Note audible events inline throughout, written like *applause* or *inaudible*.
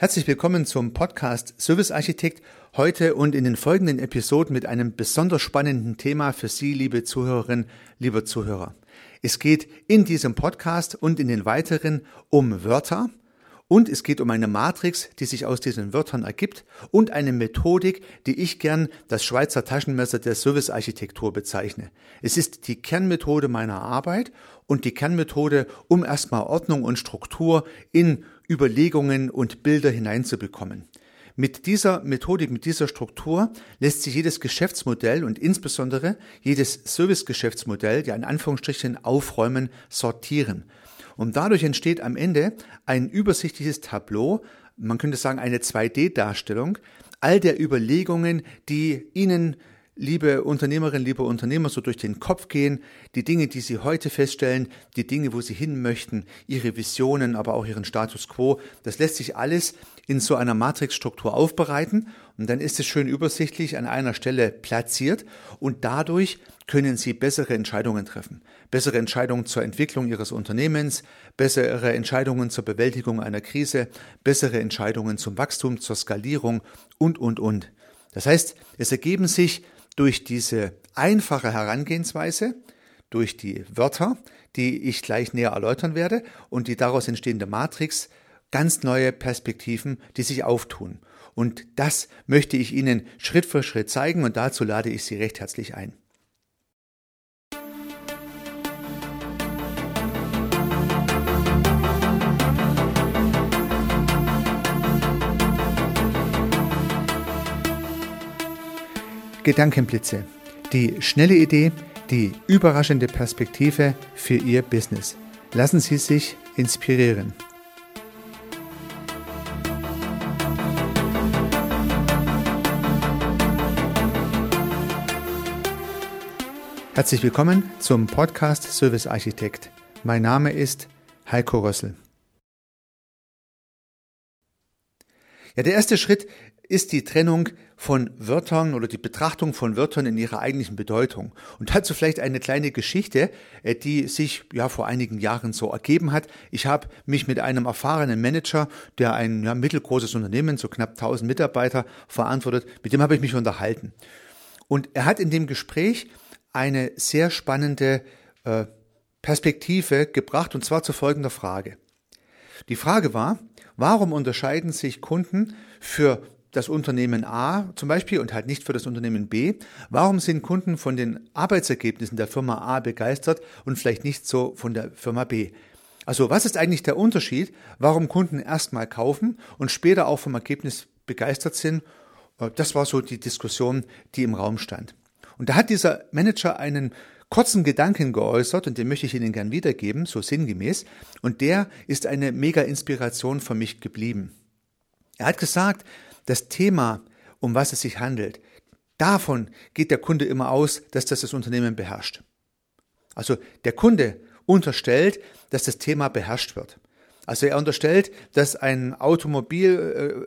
Herzlich willkommen zum Podcast Service Architekt. Heute und in den folgenden Episoden mit einem besonders spannenden Thema für Sie, liebe Zuhörerinnen, lieber Zuhörer. Es geht in diesem Podcast und in den weiteren um Wörter und es geht um eine Matrix, die sich aus diesen Wörtern ergibt und eine Methodik, die ich gern das Schweizer Taschenmesser der Servicearchitektur bezeichne. Es ist die Kernmethode meiner Arbeit und die Kernmethode, um erstmal Ordnung und Struktur in Überlegungen und Bilder hineinzubekommen. Mit dieser Methodik, mit dieser Struktur lässt sich jedes Geschäftsmodell und insbesondere jedes Servicegeschäftsmodell, ja in Anführungsstrichen aufräumen, sortieren. Und dadurch entsteht am Ende ein übersichtliches Tableau, man könnte sagen eine 2D-Darstellung all der Überlegungen, die Ihnen liebe Unternehmerinnen, liebe Unternehmer, so durch den Kopf gehen, die Dinge, die Sie heute feststellen, die Dinge, wo Sie hin möchten, Ihre Visionen, aber auch Ihren Status quo, das lässt sich alles in so einer Matrixstruktur aufbereiten und dann ist es schön übersichtlich an einer Stelle platziert und dadurch können Sie bessere Entscheidungen treffen. Bessere Entscheidungen zur Entwicklung Ihres Unternehmens, bessere Entscheidungen zur Bewältigung einer Krise, bessere Entscheidungen zum Wachstum, zur Skalierung und, und, und. Das heißt, es ergeben sich durch diese einfache Herangehensweise, durch die Wörter, die ich gleich näher erläutern werde, und die daraus entstehende Matrix ganz neue Perspektiven, die sich auftun. Und das möchte ich Ihnen Schritt für Schritt zeigen und dazu lade ich Sie recht herzlich ein. Gedankenblitze. Die schnelle Idee, die überraschende Perspektive für Ihr Business. Lassen Sie sich inspirieren. Herzlich willkommen zum Podcast Service Architekt. Mein Name ist Heiko Rössel. Ja, der erste Schritt ist die Trennung von Wörtern oder die Betrachtung von Wörtern in ihrer eigentlichen Bedeutung. Und dazu vielleicht eine kleine Geschichte, äh, die sich ja vor einigen Jahren so ergeben hat. Ich habe mich mit einem erfahrenen Manager, der ein ja, mittelgroßes Unternehmen, so knapp 1000 Mitarbeiter verantwortet, mit dem habe ich mich unterhalten. Und er hat in dem Gespräch eine sehr spannende äh, Perspektive gebracht, und zwar zu folgender Frage. Die Frage war, warum unterscheiden sich Kunden für das Unternehmen A zum Beispiel und halt nicht für das Unternehmen B. Warum sind Kunden von den Arbeitsergebnissen der Firma A begeistert und vielleicht nicht so von der Firma B? Also was ist eigentlich der Unterschied, warum Kunden erstmal kaufen und später auch vom Ergebnis begeistert sind? Das war so die Diskussion, die im Raum stand. Und da hat dieser Manager einen kurzen Gedanken geäußert und den möchte ich Ihnen gern wiedergeben, so sinngemäß. Und der ist eine mega Inspiration für mich geblieben. Er hat gesagt, das Thema, um was es sich handelt, davon geht der Kunde immer aus, dass das das Unternehmen beherrscht. Also der Kunde unterstellt, dass das Thema beherrscht wird. Also er unterstellt, dass ein Automobil,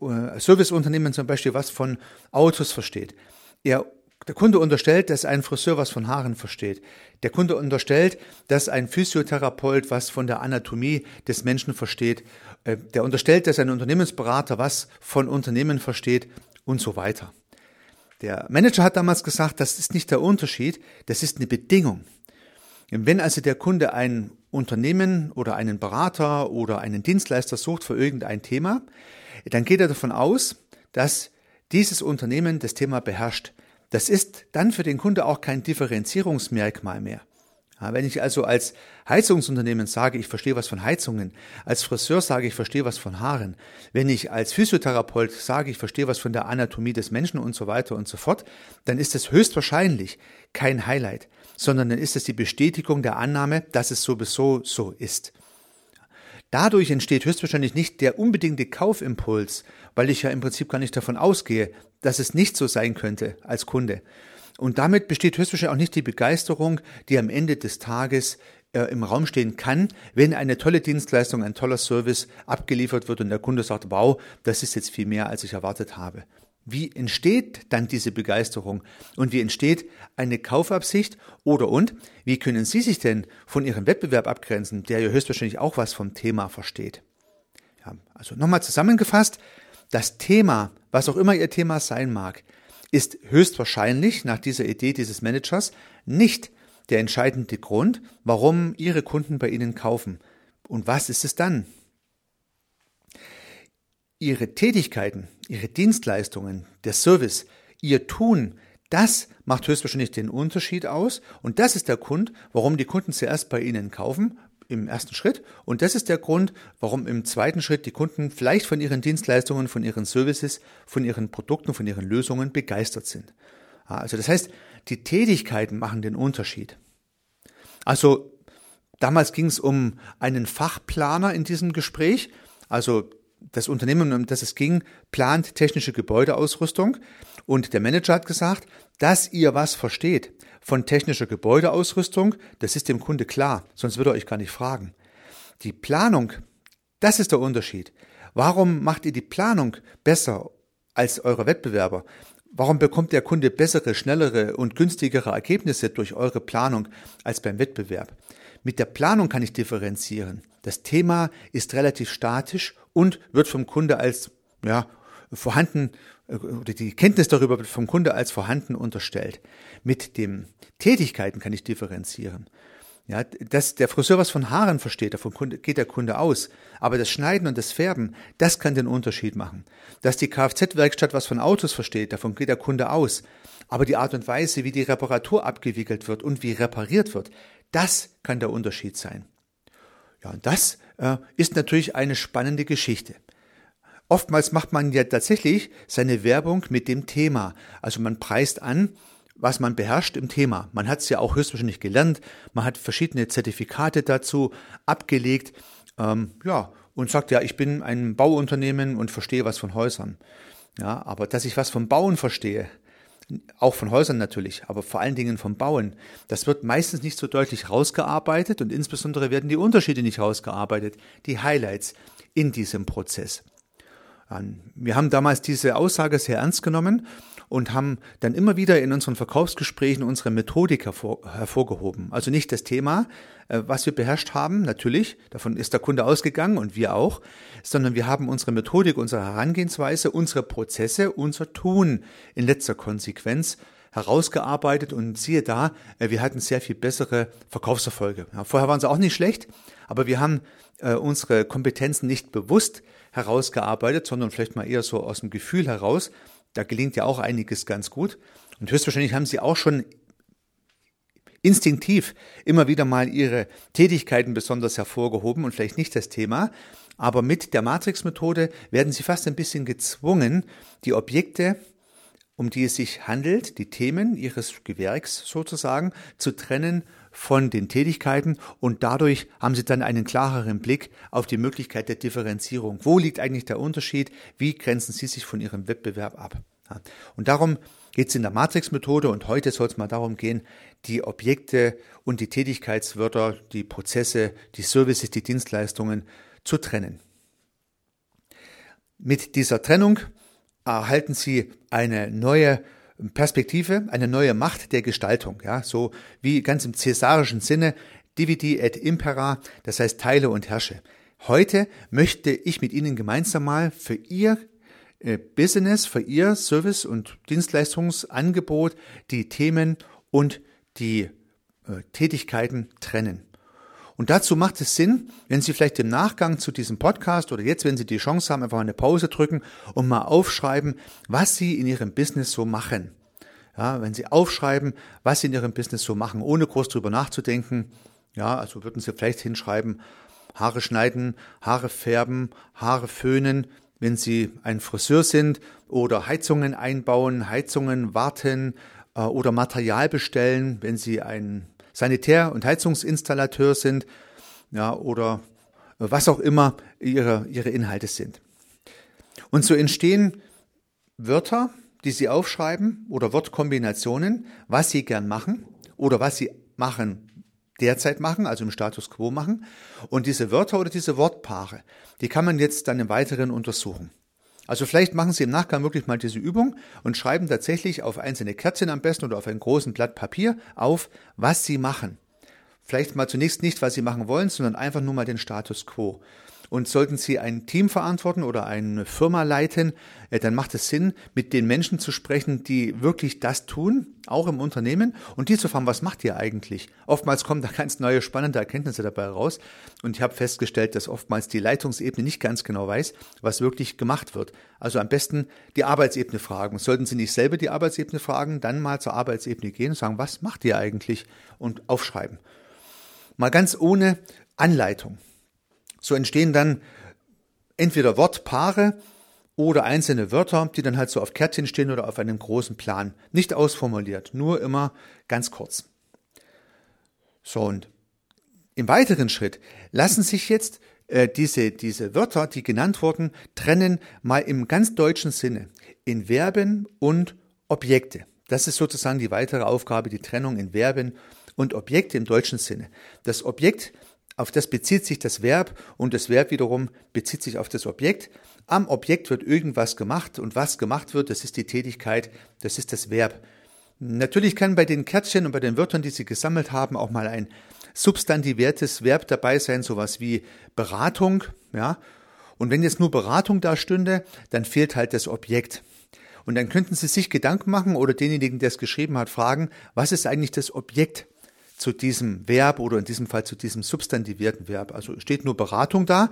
äh, äh, zum Beispiel was von Autos versteht. Er der Kunde unterstellt, dass ein Friseur was von Haaren versteht. Der Kunde unterstellt, dass ein Physiotherapeut was von der Anatomie des Menschen versteht. Äh, der unterstellt, dass ein Unternehmensberater was von Unternehmen versteht und so weiter. Der Manager hat damals gesagt, das ist nicht der Unterschied, das ist eine Bedingung. Wenn also der Kunde ein Unternehmen oder einen Berater oder einen Dienstleister sucht für irgendein Thema, dann geht er davon aus, dass dieses Unternehmen das Thema beherrscht. Das ist dann für den Kunde auch kein Differenzierungsmerkmal mehr. Wenn ich also als Heizungsunternehmen sage, ich verstehe was von Heizungen, als Friseur sage, ich verstehe was von Haaren, wenn ich als Physiotherapeut sage, ich verstehe was von der Anatomie des Menschen und so weiter und so fort, dann ist es höchstwahrscheinlich kein Highlight, sondern dann ist es die Bestätigung der Annahme, dass es sowieso so ist. Dadurch entsteht höchstwahrscheinlich nicht der unbedingte Kaufimpuls, weil ich ja im Prinzip gar nicht davon ausgehe, dass es nicht so sein könnte als Kunde. Und damit besteht höchstwahrscheinlich auch nicht die Begeisterung, die am Ende des Tages äh, im Raum stehen kann, wenn eine tolle Dienstleistung, ein toller Service abgeliefert wird und der Kunde sagt, wow, das ist jetzt viel mehr, als ich erwartet habe. Wie entsteht dann diese Begeisterung und wie entsteht eine Kaufabsicht oder und wie können Sie sich denn von Ihrem Wettbewerb abgrenzen, der ja höchstwahrscheinlich auch was vom Thema versteht? Ja, also nochmal zusammengefasst, das Thema, was auch immer Ihr Thema sein mag, ist höchstwahrscheinlich nach dieser Idee dieses Managers nicht der entscheidende Grund, warum Ihre Kunden bei Ihnen kaufen. Und was ist es dann? Ihre Tätigkeiten, Ihre Dienstleistungen, der Service, Ihr Tun, das macht höchstwahrscheinlich den Unterschied aus und das ist der Grund, warum die Kunden zuerst bei Ihnen kaufen im ersten Schritt und das ist der Grund, warum im zweiten Schritt die Kunden vielleicht von ihren Dienstleistungen, von ihren Services, von ihren Produkten, von ihren Lösungen begeistert sind. Also das heißt, die Tätigkeiten machen den Unterschied. Also damals ging es um einen Fachplaner in diesem Gespräch. Also das Unternehmen, um das es ging, plant technische Gebäudeausrüstung und der Manager hat gesagt, dass ihr was versteht von technischer Gebäudeausrüstung, das ist dem Kunde klar, sonst würde er euch gar nicht fragen. Die Planung, das ist der Unterschied. Warum macht ihr die Planung besser als eure Wettbewerber? Warum bekommt der Kunde bessere, schnellere und günstigere Ergebnisse durch eure Planung als beim Wettbewerb? Mit der Planung kann ich differenzieren. Das Thema ist relativ statisch und wird vom Kunde als ja, vorhanden oder die Kenntnis darüber wird vom Kunde als vorhanden unterstellt. Mit den Tätigkeiten kann ich differenzieren. Ja, dass der Friseur was von Haaren versteht, davon geht der Kunde aus. Aber das Schneiden und das Färben, das kann den Unterschied machen. Dass die Kfz-Werkstatt was von Autos versteht, davon geht der Kunde aus. Aber die Art und Weise, wie die Reparatur abgewickelt wird und wie repariert wird, das kann der Unterschied sein. Ja, und das äh, ist natürlich eine spannende Geschichte. Oftmals macht man ja tatsächlich seine Werbung mit dem Thema. Also man preist an, was man beherrscht im Thema. Man hat es ja auch höchstwahrscheinlich gelernt, man hat verschiedene Zertifikate dazu abgelegt, ähm, ja, und sagt ja, ich bin ein Bauunternehmen und verstehe was von Häusern. Ja, aber dass ich was vom Bauen verstehe, auch von Häusern natürlich, aber vor allen Dingen vom Bauen. Das wird meistens nicht so deutlich rausgearbeitet und insbesondere werden die Unterschiede nicht rausgearbeitet, die Highlights in diesem Prozess. Wir haben damals diese Aussage sehr ernst genommen und haben dann immer wieder in unseren Verkaufsgesprächen unsere Methodik hervor, hervorgehoben. Also nicht das Thema, äh, was wir beherrscht haben, natürlich, davon ist der Kunde ausgegangen und wir auch, sondern wir haben unsere Methodik, unsere Herangehensweise, unsere Prozesse, unser Tun in letzter Konsequenz herausgearbeitet und siehe da, äh, wir hatten sehr viel bessere Verkaufserfolge. Vorher waren sie auch nicht schlecht, aber wir haben äh, unsere Kompetenzen nicht bewusst herausgearbeitet, sondern vielleicht mal eher so aus dem Gefühl heraus. Da gelingt ja auch einiges ganz gut. Und höchstwahrscheinlich haben Sie auch schon instinktiv immer wieder mal Ihre Tätigkeiten besonders hervorgehoben und vielleicht nicht das Thema. Aber mit der Matrix-Methode werden Sie fast ein bisschen gezwungen, die Objekte, um die es sich handelt, die Themen Ihres Gewerks sozusagen, zu trennen von den Tätigkeiten und dadurch haben Sie dann einen klareren Blick auf die Möglichkeit der Differenzierung. Wo liegt eigentlich der Unterschied? Wie grenzen Sie sich von Ihrem Wettbewerb ab? Und darum geht es in der Matrix-Methode und heute soll es mal darum gehen, die Objekte und die Tätigkeitswörter, die Prozesse, die Services, die Dienstleistungen zu trennen. Mit dieser Trennung erhalten Sie eine neue Perspektive, eine neue Macht der Gestaltung, ja, so wie ganz im cäsarischen Sinne, dividi et impera, das heißt teile und herrsche. Heute möchte ich mit Ihnen gemeinsam mal für Ihr äh, Business, für Ihr Service- und Dienstleistungsangebot die Themen und die äh, Tätigkeiten trennen. Und dazu macht es Sinn, wenn Sie vielleicht im Nachgang zu diesem Podcast oder jetzt, wenn Sie die Chance haben, einfach eine Pause drücken und mal aufschreiben, was Sie in Ihrem Business so machen. Ja, wenn Sie aufschreiben, was Sie in Ihrem Business so machen, ohne groß drüber nachzudenken, ja, also würden Sie vielleicht hinschreiben, Haare schneiden, Haare färben, Haare föhnen, wenn Sie ein Friseur sind oder Heizungen einbauen, Heizungen warten äh, oder Material bestellen, wenn Sie ein Sanitär- und Heizungsinstallateur sind, ja, oder was auch immer ihre, ihre Inhalte sind. Und so entstehen Wörter, die Sie aufschreiben oder Wortkombinationen, was Sie gern machen oder was Sie machen, derzeit machen, also im Status quo machen. Und diese Wörter oder diese Wortpaare, die kann man jetzt dann im Weiteren untersuchen. Also vielleicht machen Sie im Nachgang wirklich mal diese Übung und schreiben tatsächlich auf einzelne Kärtchen am besten oder auf ein großen Blatt Papier auf, was Sie machen. Vielleicht mal zunächst nicht, was Sie machen wollen, sondern einfach nur mal den Status quo. Und sollten Sie ein Team verantworten oder eine Firma leiten, äh, dann macht es Sinn, mit den Menschen zu sprechen, die wirklich das tun, auch im Unternehmen, und die zu fragen, was macht ihr eigentlich? Oftmals kommen da *laughs* ganz neue, spannende Erkenntnisse dabei raus. Und ich habe festgestellt, dass oftmals die Leitungsebene nicht ganz genau weiß, was wirklich gemacht wird. Also am besten die Arbeitsebene fragen. Sollten Sie nicht selber die Arbeitsebene fragen, dann mal zur Arbeitsebene gehen und sagen, was macht ihr eigentlich? Und aufschreiben. Mal ganz ohne Anleitung. So entstehen dann entweder Wortpaare oder einzelne Wörter, die dann halt so auf Kärtchen stehen oder auf einem großen Plan. Nicht ausformuliert, nur immer ganz kurz. So, und im weiteren Schritt lassen sich jetzt äh, diese, diese Wörter, die genannt wurden, trennen mal im ganz deutschen Sinne in Verben und Objekte. Das ist sozusagen die weitere Aufgabe, die Trennung in Verben und Objekte im deutschen Sinne. Das Objekt auf das bezieht sich das Verb und das Verb wiederum bezieht sich auf das Objekt. Am Objekt wird irgendwas gemacht und was gemacht wird, das ist die Tätigkeit, das ist das Verb. Natürlich kann bei den Kärtchen und bei den Wörtern, die Sie gesammelt haben, auch mal ein substantiviertes Verb dabei sein, sowas wie Beratung, ja. Und wenn jetzt nur Beratung da stünde, dann fehlt halt das Objekt. Und dann könnten Sie sich Gedanken machen oder denjenigen, der es geschrieben hat, fragen, was ist eigentlich das Objekt? Zu diesem Verb oder in diesem Fall zu diesem substantivierten Verb. Also steht nur Beratung da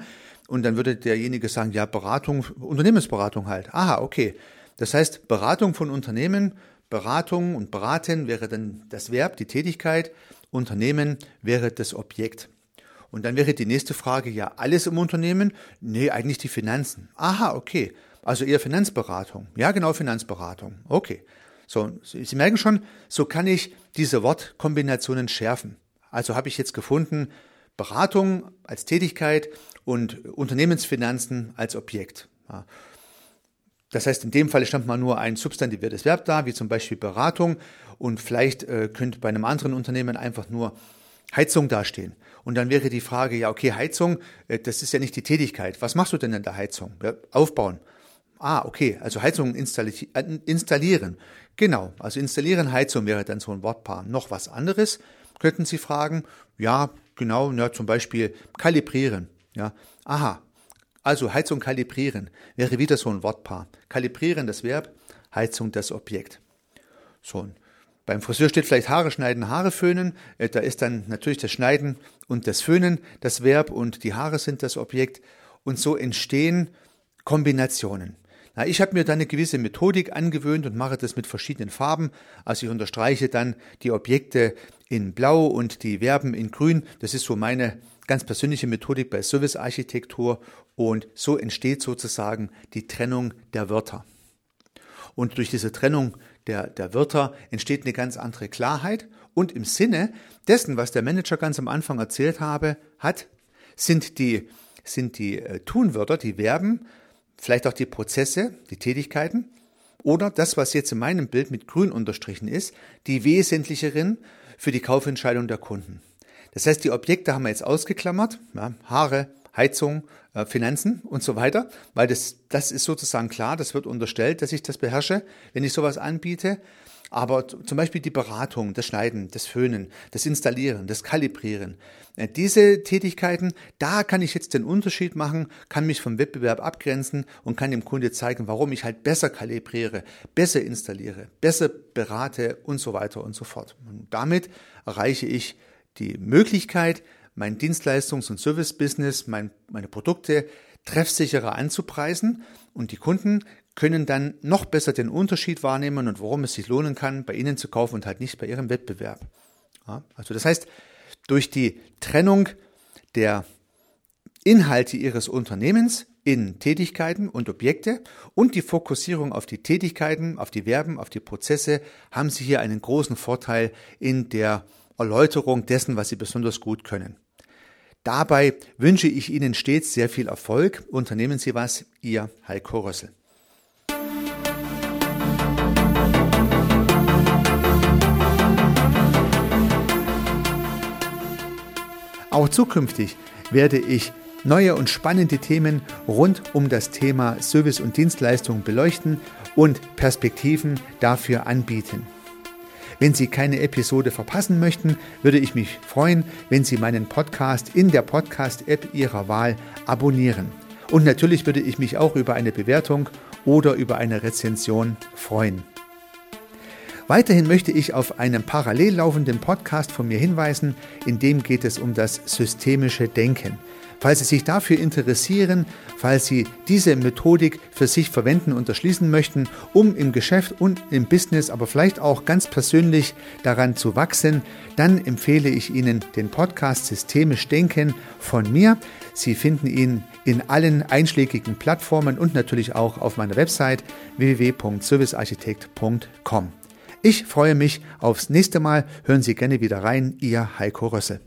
und dann würde derjenige sagen, ja, Beratung, Unternehmensberatung halt. Aha, okay. Das heißt, Beratung von Unternehmen, Beratung und beraten wäre dann das Verb, die Tätigkeit, Unternehmen wäre das Objekt. Und dann wäre die nächste Frage, ja, alles im Unternehmen? Nee, eigentlich die Finanzen. Aha, okay. Also eher Finanzberatung. Ja, genau, Finanzberatung. Okay. So, Sie merken schon, so kann ich diese Wortkombinationen schärfen. Also habe ich jetzt gefunden, Beratung als Tätigkeit und Unternehmensfinanzen als Objekt. Das heißt, in dem Fall stand mal nur ein substantiviertes Verb da, wie zum Beispiel Beratung, und vielleicht äh, könnte bei einem anderen Unternehmen einfach nur Heizung dastehen. Und dann wäre die Frage, ja, okay, Heizung, äh, das ist ja nicht die Tätigkeit. Was machst du denn in der Heizung? Ja, aufbauen. Ah, okay, also Heizung äh, installieren. Genau, also installieren Heizung wäre dann so ein Wortpaar. Noch was anderes könnten Sie fragen. Ja, genau, ja, zum Beispiel kalibrieren. Ja, aha, also Heizung kalibrieren wäre wieder so ein Wortpaar. Kalibrieren das Verb, Heizung das Objekt. So, beim Friseur steht vielleicht Haare schneiden, Haare föhnen. Äh, da ist dann natürlich das Schneiden und das Föhnen das Verb und die Haare sind das Objekt. Und so entstehen Kombinationen. Na, ich habe mir dann eine gewisse Methodik angewöhnt und mache das mit verschiedenen Farben. Also ich unterstreiche dann die Objekte in Blau und die Verben in Grün. Das ist so meine ganz persönliche Methodik bei Servicearchitektur und so entsteht sozusagen die Trennung der Wörter. Und durch diese Trennung der, der Wörter entsteht eine ganz andere Klarheit und im Sinne dessen, was der Manager ganz am Anfang erzählt habe, hat, sind die, sind die äh, Tunwörter, die Verben vielleicht auch die Prozesse, die Tätigkeiten oder das, was jetzt in meinem Bild mit grün unterstrichen ist, die wesentlicheren für die Kaufentscheidung der Kunden. Das heißt, die Objekte haben wir jetzt ausgeklammert, ja, Haare, Heizung, äh, Finanzen und so weiter, weil das, das ist sozusagen klar, das wird unterstellt, dass ich das beherrsche, wenn ich sowas anbiete. Aber zum Beispiel die Beratung, das Schneiden, das Föhnen, das Installieren, das Kalibrieren, äh, diese Tätigkeiten, da kann ich jetzt den Unterschied machen, kann mich vom Wettbewerb abgrenzen und kann dem Kunde zeigen, warum ich halt besser kalibriere, besser installiere, besser berate und so weiter und so fort. Und damit erreiche ich die Möglichkeit, mein Dienstleistungs- und Service-Business, mein, meine Produkte treffsicherer anzupreisen und die Kunden können dann noch besser den Unterschied wahrnehmen und warum es sich lohnen kann, bei ihnen zu kaufen und halt nicht bei ihrem Wettbewerb. Ja, also das heißt, durch die Trennung der Inhalte ihres Unternehmens in Tätigkeiten und Objekte und die Fokussierung auf die Tätigkeiten, auf die Verben, auf die Prozesse haben Sie hier einen großen Vorteil in der Erläuterung dessen, was Sie besonders gut können. Dabei wünsche ich Ihnen stets sehr viel Erfolg. Unternehmen Sie was, Ihr Heiko Rössel. Auch zukünftig werde ich neue und spannende Themen rund um das Thema Service und Dienstleistung beleuchten und Perspektiven dafür anbieten. Wenn Sie keine Episode verpassen möchten, würde ich mich freuen, wenn Sie meinen Podcast in der Podcast-App Ihrer Wahl abonnieren. Und natürlich würde ich mich auch über eine Bewertung oder über eine Rezension freuen. Weiterhin möchte ich auf einen parallel laufenden Podcast von mir hinweisen, in dem geht es um das systemische Denken. Falls Sie sich dafür interessieren, falls Sie diese Methodik für sich verwenden und erschließen möchten, um im Geschäft und im Business, aber vielleicht auch ganz persönlich daran zu wachsen, dann empfehle ich Ihnen den Podcast Systemisch Denken von mir. Sie finden ihn in allen einschlägigen Plattformen und natürlich auch auf meiner Website www.servicearchitekt.com. Ich freue mich aufs nächste Mal. Hören Sie gerne wieder rein. Ihr Heiko Rössel.